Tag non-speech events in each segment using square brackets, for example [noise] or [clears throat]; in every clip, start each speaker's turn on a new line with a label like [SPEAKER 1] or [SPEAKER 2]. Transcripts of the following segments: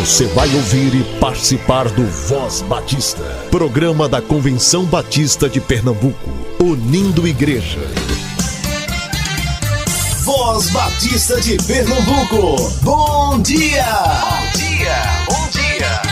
[SPEAKER 1] Você vai ouvir e participar do Voz Batista, programa da Convenção Batista de Pernambuco, unindo igreja.
[SPEAKER 2] Voz Batista de Pernambuco, bom dia! Bom dia, bom dia!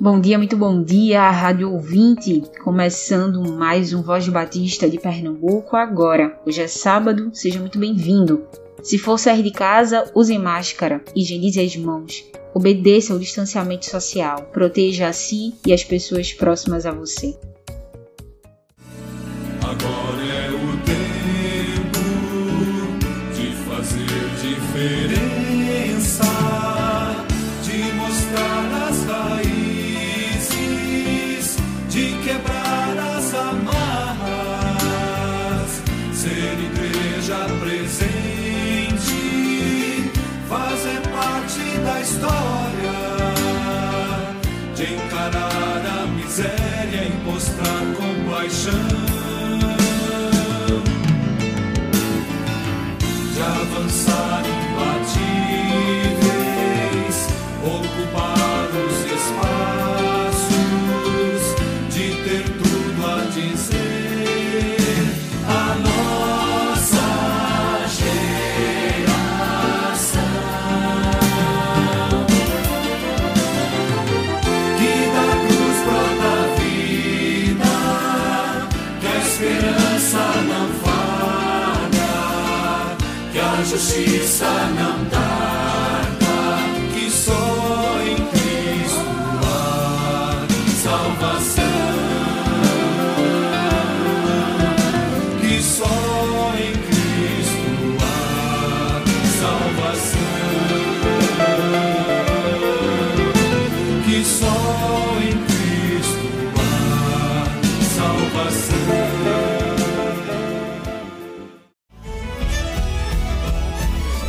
[SPEAKER 3] Bom dia, muito bom dia, Rádio Ouvinte. Começando mais um Voz Batista de Pernambuco agora. Hoje é sábado, seja muito bem-vindo. Se for sair de casa, use máscara, higienize as mãos, obedeça ao distanciamento social, proteja a si e as pessoas próximas a você.
[SPEAKER 4] Agora é o tempo de fazer diferença, de mostrar as raízes, de quebrar as amarras, ser igreja presente, história, de encarar a miséria e mostrar compaixão. Justiça não tarda,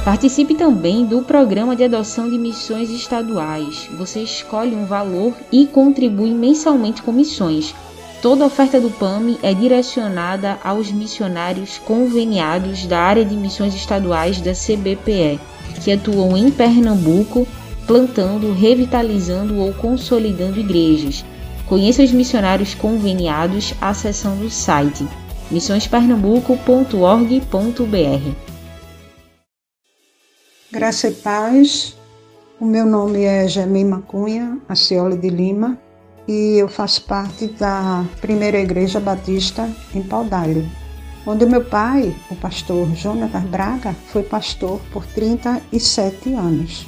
[SPEAKER 3] Participe também do programa de adoção de missões estaduais. Você escolhe um valor e contribui mensalmente com missões. Toda oferta do PAMI é direcionada aos missionários conveniados da área de missões estaduais da CBPE, que atuam em Pernambuco, plantando, revitalizando ou consolidando igrejas. Conheça os missionários conveniados acessando o site missõespernambuco.org.br.
[SPEAKER 5] Graça e paz. O meu nome é Gemima Cunha, Acioli de Lima, e eu faço parte da Primeira Igreja Batista em Paudalho, onde meu pai, o pastor Jonatas Braga, foi pastor por 37 anos.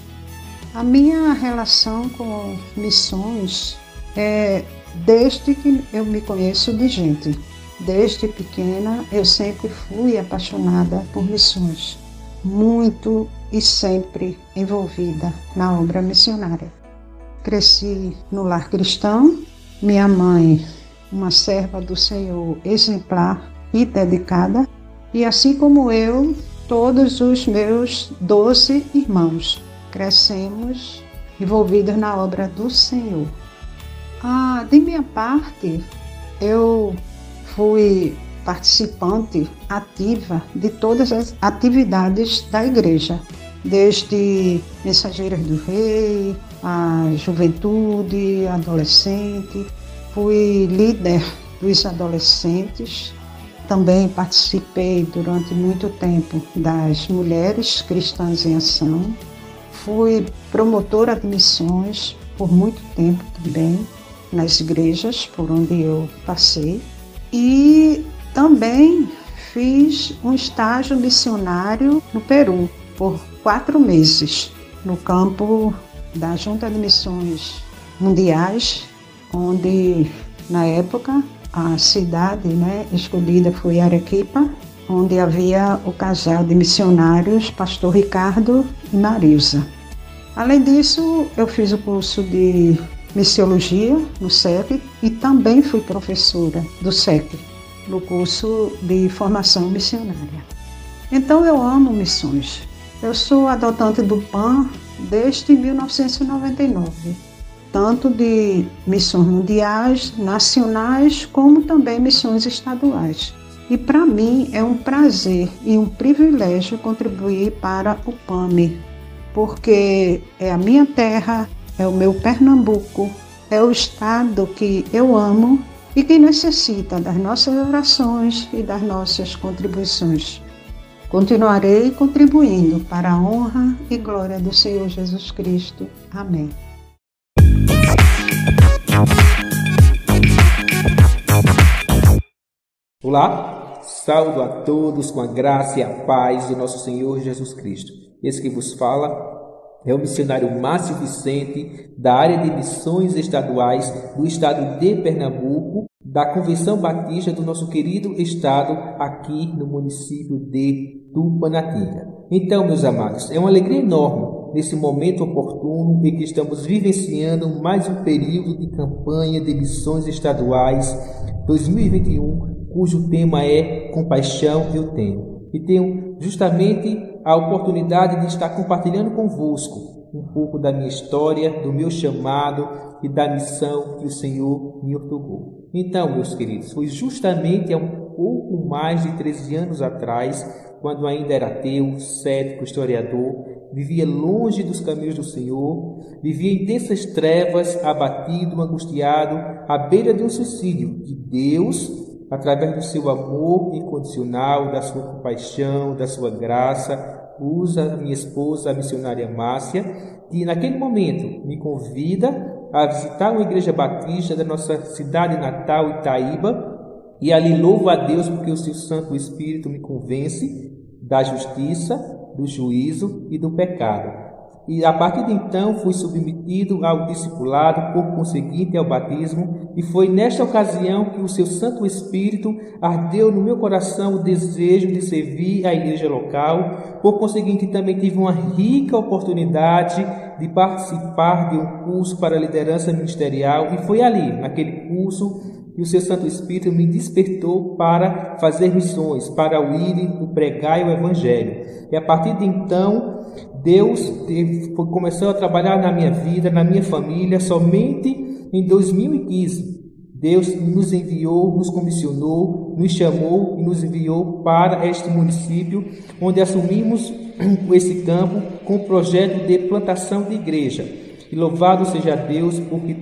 [SPEAKER 5] A minha relação com missões é desde que eu me conheço de gente. Desde pequena eu sempre fui apaixonada por missões, muito e sempre envolvida na obra missionária. Cresci no lar cristão, minha mãe, uma serva do Senhor exemplar e dedicada, e assim como eu, todos os meus doze irmãos crescemos envolvidos na obra do Senhor. Ah, de minha parte, eu fui participante ativa de todas as atividades da igreja, desde Mensageiras do Rei, a juventude, adolescente. Fui líder dos adolescentes. Também participei durante muito tempo das Mulheres Cristãs em Ação. Fui promotora de missões por muito tempo também nas igrejas por onde eu passei. E também fiz um estágio missionário no Peru por quatro meses, no campo da Junta de Missões Mundiais, onde na época a cidade né, escolhida foi Arequipa, onde havia o casal de missionários, pastor Ricardo e Marilza. Além disso, eu fiz o curso de missiologia no SEC e também fui professora do SEC, no curso de formação missionária. Então eu amo missões. Eu sou adotante do PAN desde 1999, tanto de missões mundiais, nacionais, como também missões estaduais. E para mim é um prazer e um privilégio contribuir para o PAMI, porque é a minha terra, é o meu Pernambuco, é o estado que eu amo e que necessita das nossas orações e das nossas contribuições. Continuarei contribuindo para a honra e glória do Senhor Jesus Cristo. Amém.
[SPEAKER 6] Olá, saúdo a todos com a graça e a paz do nosso Senhor Jesus Cristo. Esse que vos fala é o missionário Márcio Vicente, da área de missões estaduais do estado de Pernambuco, da Convenção Batista do nosso querido estado, aqui no município de Tupanatinga. Então, meus amados, é uma alegria enorme nesse momento oportuno em que estamos vivenciando mais um período de campanha de missões estaduais 2021, cujo tema é Compaixão eu tenho. E tenho justamente a oportunidade de estar compartilhando convosco um pouco da minha história, do meu chamado e da missão que o Senhor me otorgou. Então, meus queridos, foi justamente há um pouco mais de 13 anos atrás, quando ainda era ateu, cético, historiador, vivia longe dos caminhos do Senhor, vivia em densas trevas, abatido, angustiado, à beira de um suicídio, que Deus, através do seu amor incondicional, da sua compaixão, da sua graça, usa minha esposa, a missionária Márcia, que naquele momento me convida a visitar uma igreja batista da nossa cidade natal, Itaíba, e ali louvo a Deus porque o seu Santo Espírito me convence da justiça, do juízo e do pecado. E a partir de então fui submetido ao discipulado, por conseguinte ao batismo, e foi nesta ocasião que o seu Santo Espírito ardeu no meu coração o desejo de servir a igreja local. Por conseguinte, também tive uma rica oportunidade de participar de um curso para liderança ministerial, e foi ali, naquele curso, que o seu Santo Espírito me despertou para fazer missões, para o ir, o pregar e o evangelho. E a partir de então, Deus começou a trabalhar na minha vida, na minha família, somente em 2015. Deus nos enviou, nos comissionou, nos chamou e nos enviou para este município, onde assumimos [clears throat] esse campo com o projeto de plantação de igreja. E louvado seja Deus porque,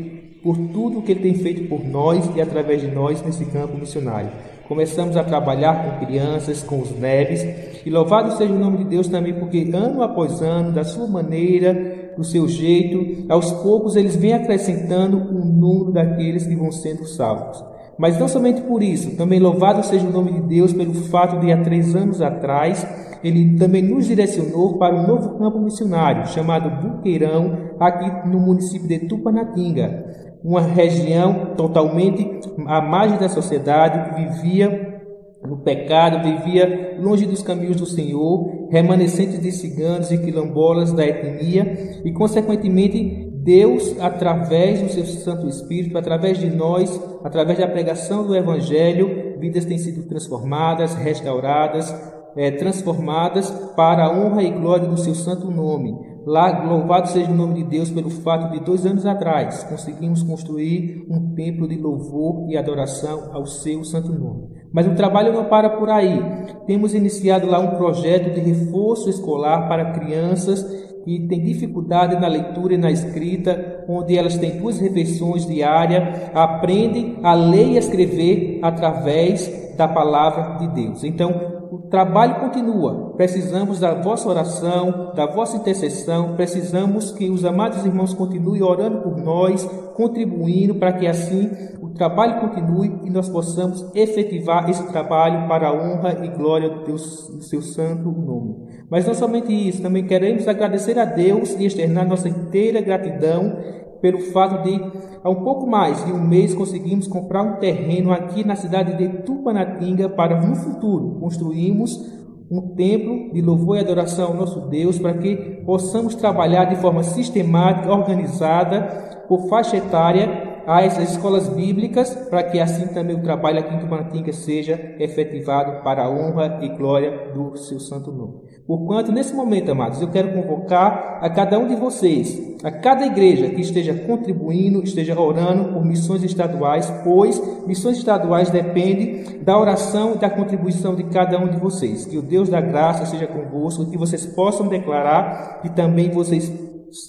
[SPEAKER 6] por tudo que Ele tem feito por nós e através de nós nesse campo missionário. Começamos a trabalhar com crianças, com os neves, e louvado seja o nome de Deus também, porque ano após ano, da sua maneira, do seu jeito, aos poucos eles vêm acrescentando o número daqueles que vão sendo salvos. Mas não somente por isso, também louvado seja o nome de Deus pelo fato de há três anos atrás ele também nos direcionou para um novo campo missionário chamado Buqueirão, aqui no município de Tupanatinga uma região totalmente à margem da sociedade, vivia no pecado, vivia longe dos caminhos do Senhor, remanescentes de ciganos e quilombolas da etnia, e consequentemente Deus, através do seu Santo Espírito, através de nós, através da pregação do Evangelho, vidas têm sido transformadas, restauradas, é, transformadas para a honra e glória do seu santo nome. Lá, louvado seja o nome de Deus pelo fato de dois anos atrás conseguimos construir um templo de louvor e adoração ao seu santo nome. Mas o trabalho não para por aí. Temos iniciado lá um projeto de reforço escolar para crianças que têm dificuldade na leitura e na escrita, onde elas têm duas refeições diárias, aprendem a ler e a escrever através da palavra de Deus. Então, o trabalho continua. Precisamos da vossa oração, da vossa intercessão. Precisamos que os amados irmãos continuem orando por nós, contribuindo para que assim o trabalho continue e nós possamos efetivar esse trabalho para a honra e glória do, do seu santo nome. Mas não somente isso, também queremos agradecer a Deus e externar nossa inteira gratidão pelo fato de, há um pouco mais de um mês, conseguimos comprar um terreno aqui na cidade de Tupanatinga para, no futuro, construirmos um templo de louvor e adoração ao nosso Deus, para que possamos trabalhar de forma sistemática, organizada, por faixa etária, às escolas bíblicas, para que assim também o trabalho aqui em Tupanatinga seja efetivado para a honra e glória do seu santo nome. Porquanto, nesse momento, amados, eu quero convocar a cada um de vocês, a cada igreja que esteja contribuindo, esteja orando por missões estaduais, pois missões estaduais dependem da oração e da contribuição de cada um de vocês. Que o Deus da graça seja convosco, que vocês possam declarar que também vocês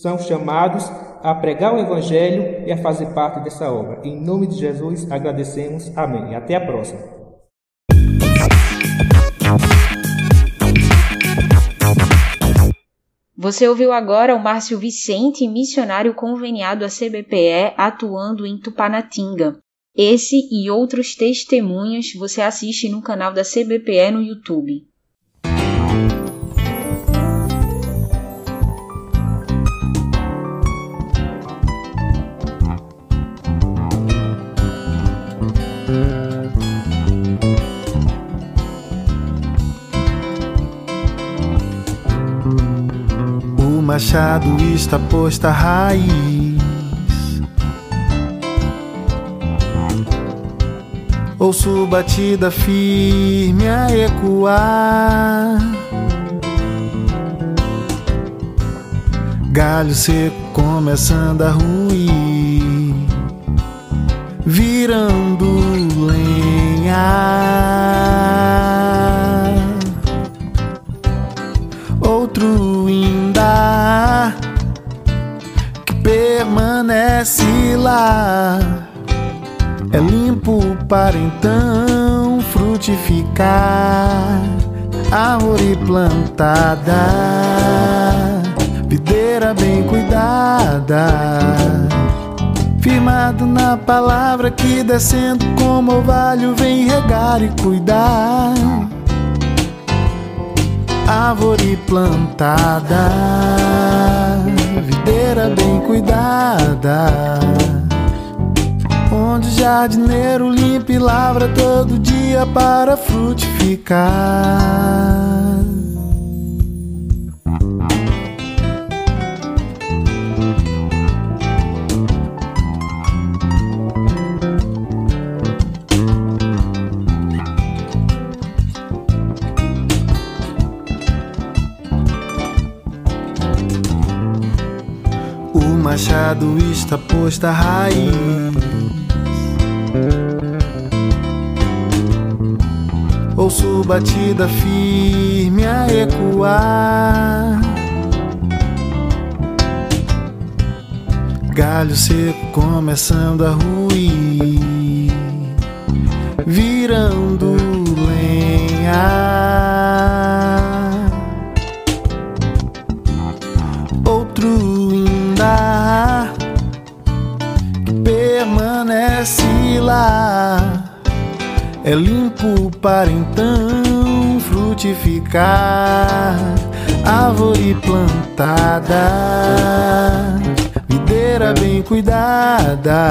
[SPEAKER 6] são chamados a pregar o Evangelho e a fazer parte dessa obra. Em nome de Jesus, agradecemos. Amém. Até a próxima.
[SPEAKER 3] Você ouviu agora o Márcio Vicente, missionário conveniado à CBPE, atuando em Tupanatinga. Esse e outros testemunhos você assiste no canal da CBPE no YouTube.
[SPEAKER 7] Machado está posta a raiz. Ouço batida firme a ecoar. Galho seco começando a ruir, virando lenha. Lá. É limpo para então frutificar. Árvore plantada, videira bem cuidada. Firmado na palavra que descendo como orvalho vem regar e cuidar árvore plantada, videira bem cuidada. Onde o jardineiro limpa e lavra todo dia para frutificar. machado está posta a raiz. Ouço batida firme a ecoar. Galho seco começando a ruir, virando lenha. Para então frutificar. Árvore plantada, videira bem cuidada.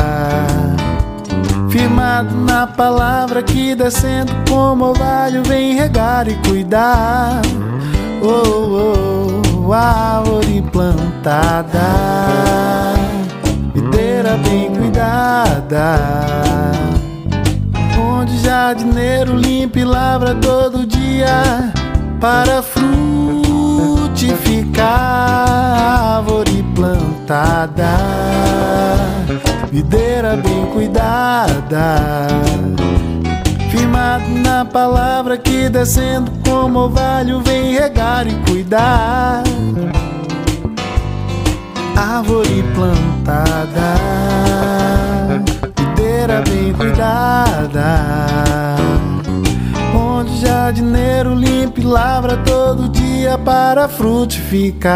[SPEAKER 7] Firmado na palavra que descendo como orvalho vem regar e cuidar. Oh, oh, árvore plantada videira bem cuidada. Onde jardineiro limpa e lavra todo dia para frutificar. Árvore plantada, videira bem cuidada. Firmado na palavra que descendo como orvalho vem regar e cuidar árvore plantada, bem cuidada, onde jardineiro limpa e lavra todo dia para frutificar.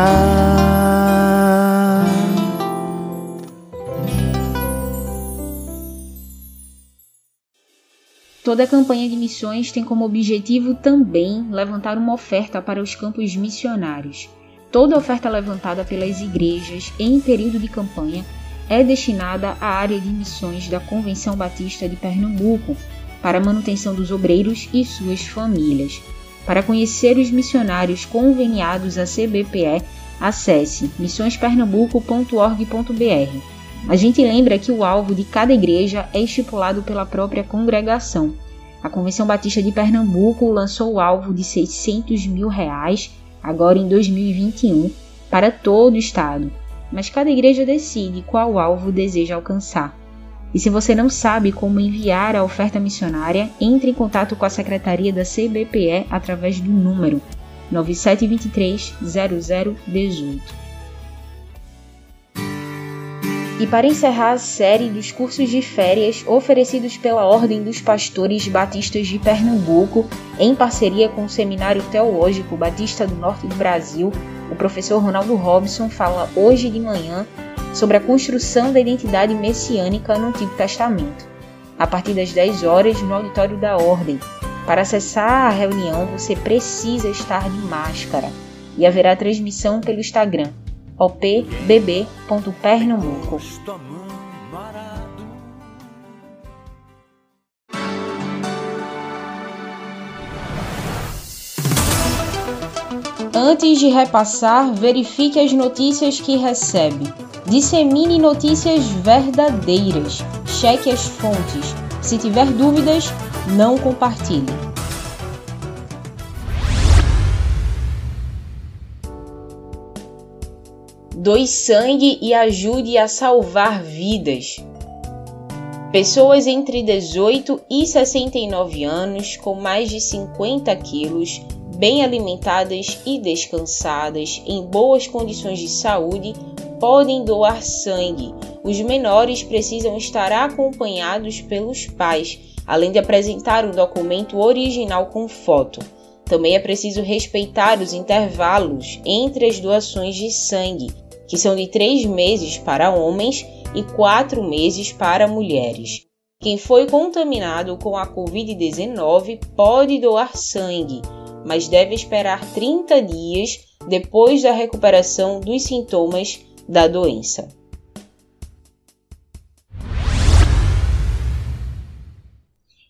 [SPEAKER 3] Toda a campanha de missões tem como objetivo também levantar uma oferta para os campos missionários Toda oferta levantada pelas igrejas em período de campanha é destinada à área de missões da Convenção Batista de Pernambuco, para manutenção dos obreiros e suas famílias. Para conhecer os missionários conveniados à CBPE, acesse missõespernambuco.org.br. A gente lembra que o alvo de cada igreja é estipulado pela própria congregação. A Convenção Batista de Pernambuco lançou o alvo de 600 mil reais agora em 2021, para todo o estado, mas cada igreja decide qual alvo deseja alcançar. E se você não sabe como enviar a oferta missionária, entre em contato com a secretaria da CBPE através do número 9723 0018. E para encerrar a série dos cursos de férias oferecidos pela Ordem dos Pastores Batistas de Pernambuco, em parceria com o Seminário Teológico Batista do Norte do Brasil, o professor Ronaldo Robson fala hoje de manhã sobre a construção da identidade messiânica no Antigo Testamento, a partir das 10 horas no auditório da Ordem. Para acessar a reunião, você precisa estar de máscara e haverá transmissão pelo Instagram opbb.pernambuco. Antes de repassar, verifique as notícias que recebe. Dissemine notícias verdadeiras. Cheque as fontes. Se tiver dúvidas, não compartilhe. Doe sangue e ajude a salvar vidas. Pessoas entre 18 e 69 anos com mais de 50 quilos, bem alimentadas e descansadas, em boas condições de saúde, podem doar sangue. Os menores precisam estar acompanhados pelos pais, além de apresentar o documento original com foto. Também é preciso respeitar os intervalos entre as doações de sangue que são de três meses para homens e quatro meses para mulheres. Quem foi contaminado com a Covid-19 pode doar sangue, mas deve esperar 30 dias depois da recuperação dos sintomas da doença.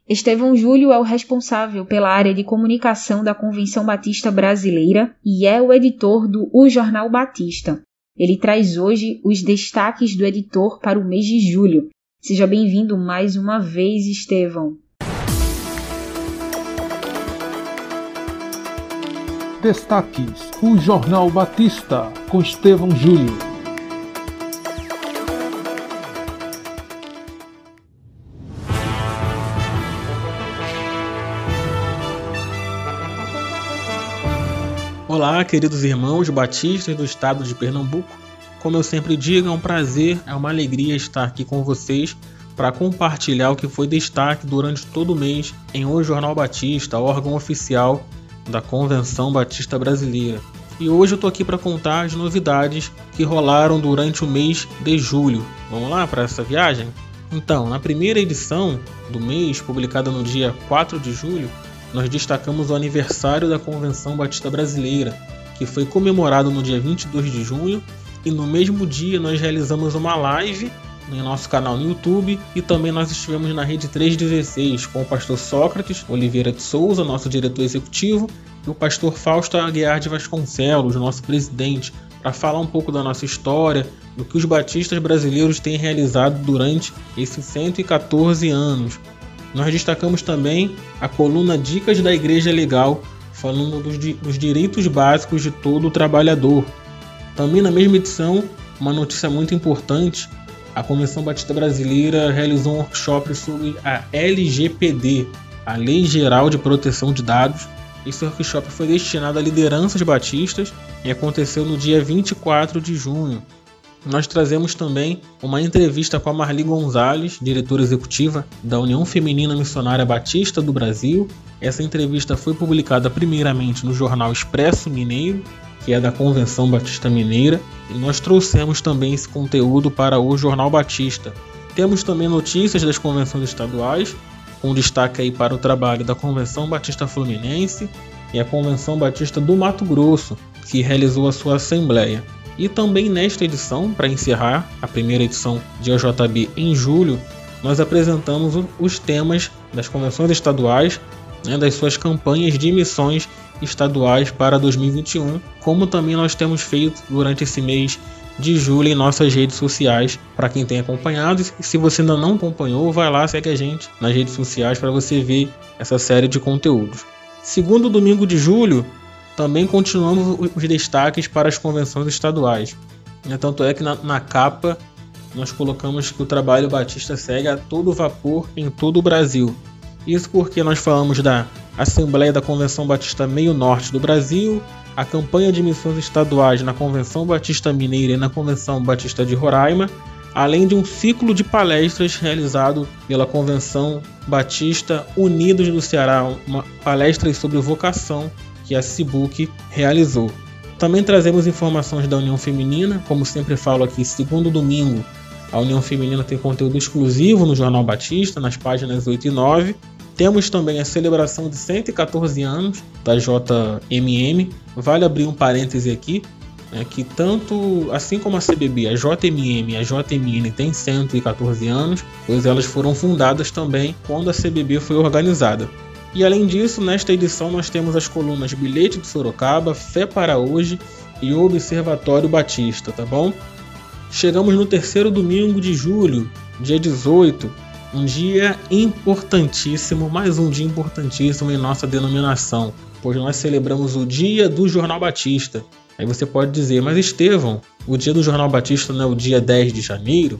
[SPEAKER 3] Estevão Júlio é o responsável pela área de comunicação da Convenção Batista Brasileira e é o editor do O Jornal Batista, ele traz hoje os destaques do editor para o mês de julho. Seja bem-vindo mais uma vez, Estevão.
[SPEAKER 8] Destaques: O Jornal Batista, com Estevão Júlio.
[SPEAKER 9] Olá, queridos irmãos batistas do estado de Pernambuco. Como eu sempre digo, é um prazer, é uma alegria estar aqui com vocês para compartilhar o que foi destaque durante todo o mês em O Jornal Batista, órgão oficial da Convenção Batista Brasileira. E hoje eu estou aqui para contar as novidades que rolaram durante o mês de julho. Vamos lá para essa viagem? Então, na primeira edição do mês, publicada no dia 4 de julho, nós destacamos o aniversário da Convenção Batista Brasileira, que foi comemorado no dia 22 de junho, e no mesmo dia nós realizamos uma live no nosso canal no YouTube e também nós estivemos na Rede 316 com o pastor Sócrates Oliveira de Souza, nosso diretor executivo, e o pastor Fausto Aguiar de Vasconcelos, nosso presidente, para falar um pouco da nossa história, do que os batistas brasileiros têm realizado durante esses 114 anos. Nós destacamos também a coluna Dicas da Igreja Legal, falando dos, dos direitos básicos de todo trabalhador. Também na mesma edição, uma notícia muito importante, a Convenção Batista Brasileira realizou um workshop sobre a LGPD, a Lei Geral de Proteção de Dados. Esse workshop foi destinado a lideranças batistas e aconteceu no dia 24 de junho nós trazemos também uma entrevista com a Marli Gonzalez, diretora executiva da União Feminina Missionária Batista do Brasil. Essa entrevista foi publicada primeiramente no jornal Expresso Mineiro, que é da Convenção Batista Mineira, e nós trouxemos também esse conteúdo para o Jornal Batista. Temos também notícias das convenções estaduais, com destaque aí para o trabalho da Convenção Batista Fluminense e a Convenção Batista do Mato Grosso, que realizou a sua assembleia. E também nesta edição, para encerrar a primeira edição de OJB em julho, nós apresentamos os temas das convenções estaduais, né, das suas campanhas de missões estaduais para 2021, como também nós temos feito durante esse mês de julho em nossas redes sociais, para quem tem acompanhado. E se você ainda não acompanhou, vai lá, segue a gente nas redes sociais para você ver essa série de conteúdos. Segundo domingo de julho, também continuamos os destaques para as convenções estaduais. Né, tanto é que na, na capa nós colocamos que o trabalho Batista segue a todo vapor em todo o Brasil. Isso porque nós falamos da Assembleia da Convenção Batista Meio Norte do Brasil, a campanha de missões estaduais na Convenção Batista Mineira e na Convenção Batista de Roraima, além de um ciclo de palestras realizado pela Convenção Batista Unidos do Ceará, palestras sobre vocação que a Cibuc realizou. Também trazemos informações da União Feminina, como sempre falo aqui, segundo domingo, a União Feminina tem conteúdo exclusivo no Jornal Batista, nas páginas 8 e 9. Temos também a celebração de 114 anos da JMM. Vale abrir um parêntese aqui, né, que tanto assim como a CBB, a JMM e a JMN têm 114 anos, pois elas foram fundadas também quando a CBB foi organizada. E além disso, nesta edição nós temos as colunas Bilhete de Sorocaba, Fé para Hoje e Observatório Batista, tá bom? Chegamos no terceiro domingo de julho, dia 18, um dia importantíssimo, mais um dia importantíssimo em nossa denominação, pois nós celebramos o Dia do Jornal Batista. Aí você pode dizer, mas Estevão, o Dia do Jornal Batista não é o dia 10 de janeiro?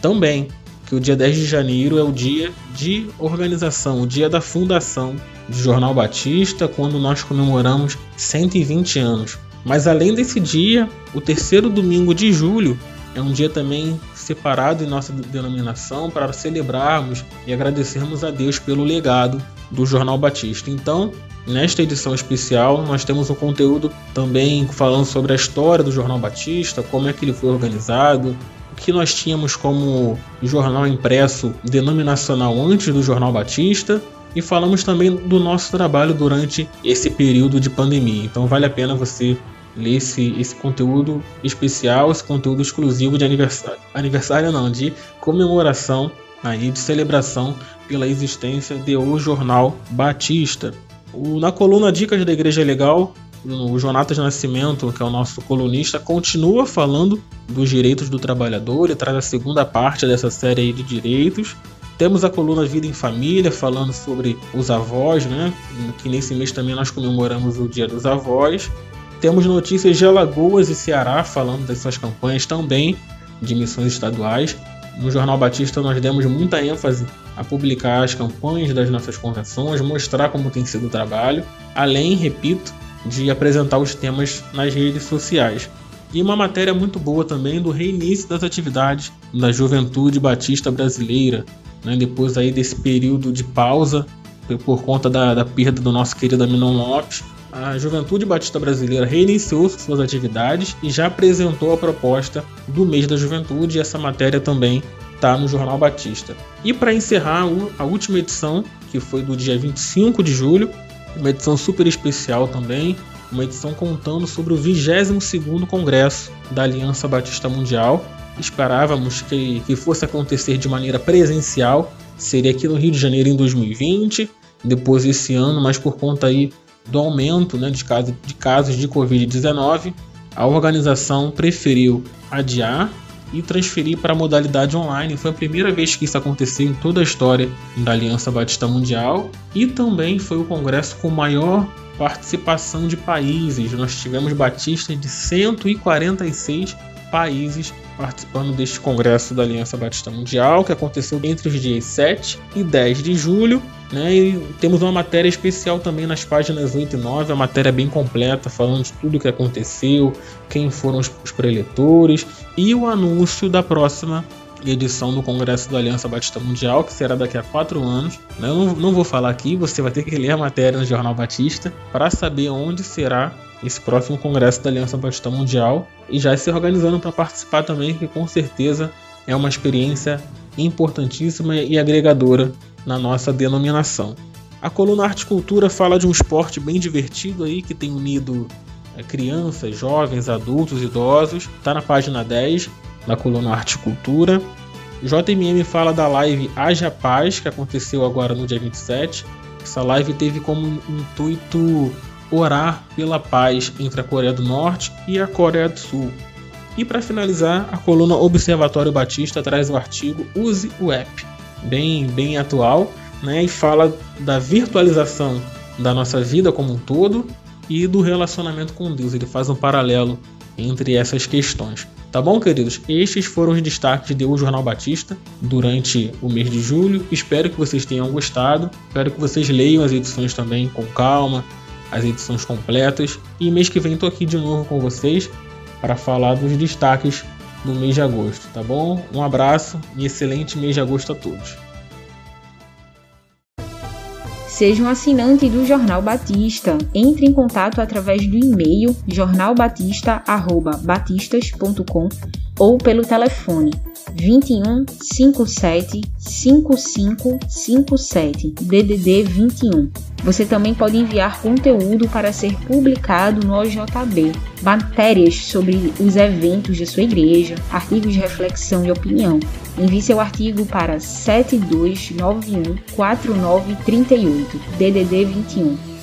[SPEAKER 9] Também, que o dia 10 de janeiro é o dia de organização, o dia da fundação do Jornal Batista, quando nós comemoramos 120 anos. Mas além desse dia, o terceiro domingo de julho é um dia também separado em nossa denominação para celebrarmos e agradecermos a Deus pelo legado do Jornal Batista. Então, nesta edição especial, nós temos um conteúdo também falando sobre a história do Jornal Batista, como é que ele foi organizado, que nós tínhamos como jornal impresso denominacional antes do Jornal Batista e falamos também do nosso trabalho durante esse período de pandemia. Então vale a pena você ler esse, esse conteúdo especial, esse conteúdo exclusivo de aniversário. Aniversário não, de comemoração aí de celebração pela existência de O Jornal Batista. O, na coluna Dicas da Igreja Legal, o Jonatas Nascimento, que é o nosso colunista, continua falando dos direitos do trabalhador e traz a segunda parte dessa série de direitos. Temos a coluna Vida em Família, falando sobre os avós, né? que nesse mês também nós comemoramos o Dia dos Avós. Temos notícias de Alagoas e Ceará, falando das suas campanhas também de missões estaduais. No Jornal Batista nós demos muita ênfase a publicar as campanhas das nossas convenções, mostrar como tem sido o trabalho, além, repito, de apresentar os temas nas redes sociais. E uma matéria muito boa também do reinício das atividades da Juventude Batista Brasileira, né, depois aí desse período de pausa por conta da, da perda do nosso querido Aminon Lopes. A Juventude Batista Brasileira reiniciou suas atividades e já apresentou a proposta do mês da juventude, e essa matéria também está no Jornal Batista. E para encerrar a última edição, que foi do dia 25 de julho, uma edição super especial também, uma edição contando sobre o 22º Congresso da Aliança Batista Mundial. Esperávamos que, que fosse acontecer de maneira presencial, seria aqui no Rio de Janeiro em 2020, depois esse ano, mas por conta aí do aumento né, de, caso, de casos de Covid-19, a organização preferiu adiar e transferir para a modalidade online. Foi a primeira vez que isso aconteceu em toda a história da Aliança Batista Mundial e também foi o congresso com maior participação de países. Nós tivemos batistas de 146 países participando deste congresso da Aliança Batista Mundial, que aconteceu entre os dias 7 e 10 de julho. Né? E temos uma matéria especial também nas páginas 8 e 9, a matéria bem completa, falando de tudo o que aconteceu, quem foram os preletores e o anúncio da próxima edição do Congresso da Aliança Batista Mundial, que será daqui a quatro anos. Né? Eu não vou falar aqui, você vai ter que ler a matéria no Jornal Batista para saber onde será esse próximo Congresso da Aliança Batista Mundial e já se organizando para participar também, que com certeza é uma experiência importantíssima e agregadora na nossa denominação. A coluna Arte Cultura fala de um esporte bem divertido aí que tem unido é, crianças, jovens, adultos, idosos. Está na página 10 da coluna Arte Cultura. JMM fala da live Haja Paz, que aconteceu agora no dia 27. Essa live teve como intuito orar pela paz entre a Coreia do Norte e a Coreia do Sul. E para finalizar, a coluna Observatório Batista traz o artigo Use o App, bem, bem atual, né, e fala da virtualização da nossa vida como um todo, e do relacionamento com Deus. Ele faz um paralelo entre essas questões. Tá bom, queridos? Estes foram os destaques de O Jornal Batista durante o mês de julho. Espero que vocês tenham gostado. Espero que vocês leiam as edições também com calma, as edições completas. E mês que vem estou aqui de novo com vocês para falar dos destaques do mês de agosto, tá bom? Um abraço e excelente mês de agosto a todos.
[SPEAKER 10] Seja um assinante do Jornal Batista. Entre em contato através do e-mail jornalbatista@batistas.com ou pelo telefone 21 57 55 57 DDD 21. Você também pode enviar conteúdo para ser publicado no OJB, matérias sobre os eventos de sua igreja, artigos de reflexão e opinião. Envie seu artigo para 7291 4938 DDD 21.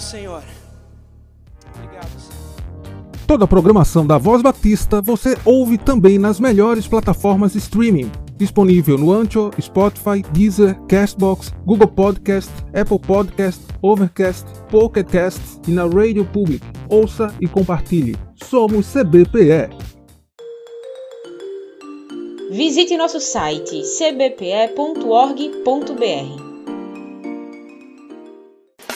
[SPEAKER 11] Senhor. Obrigado, Senhor.
[SPEAKER 8] Toda a programação da Voz Batista você ouve também nas melhores plataformas de streaming. Disponível no Ancho, Spotify, Deezer, Castbox, Google Podcast, Apple Podcast, Overcast, Pocket Cast e na Radio Public. Ouça e compartilhe. Somos CBPE.
[SPEAKER 3] Visite nosso site cbpe.org.br.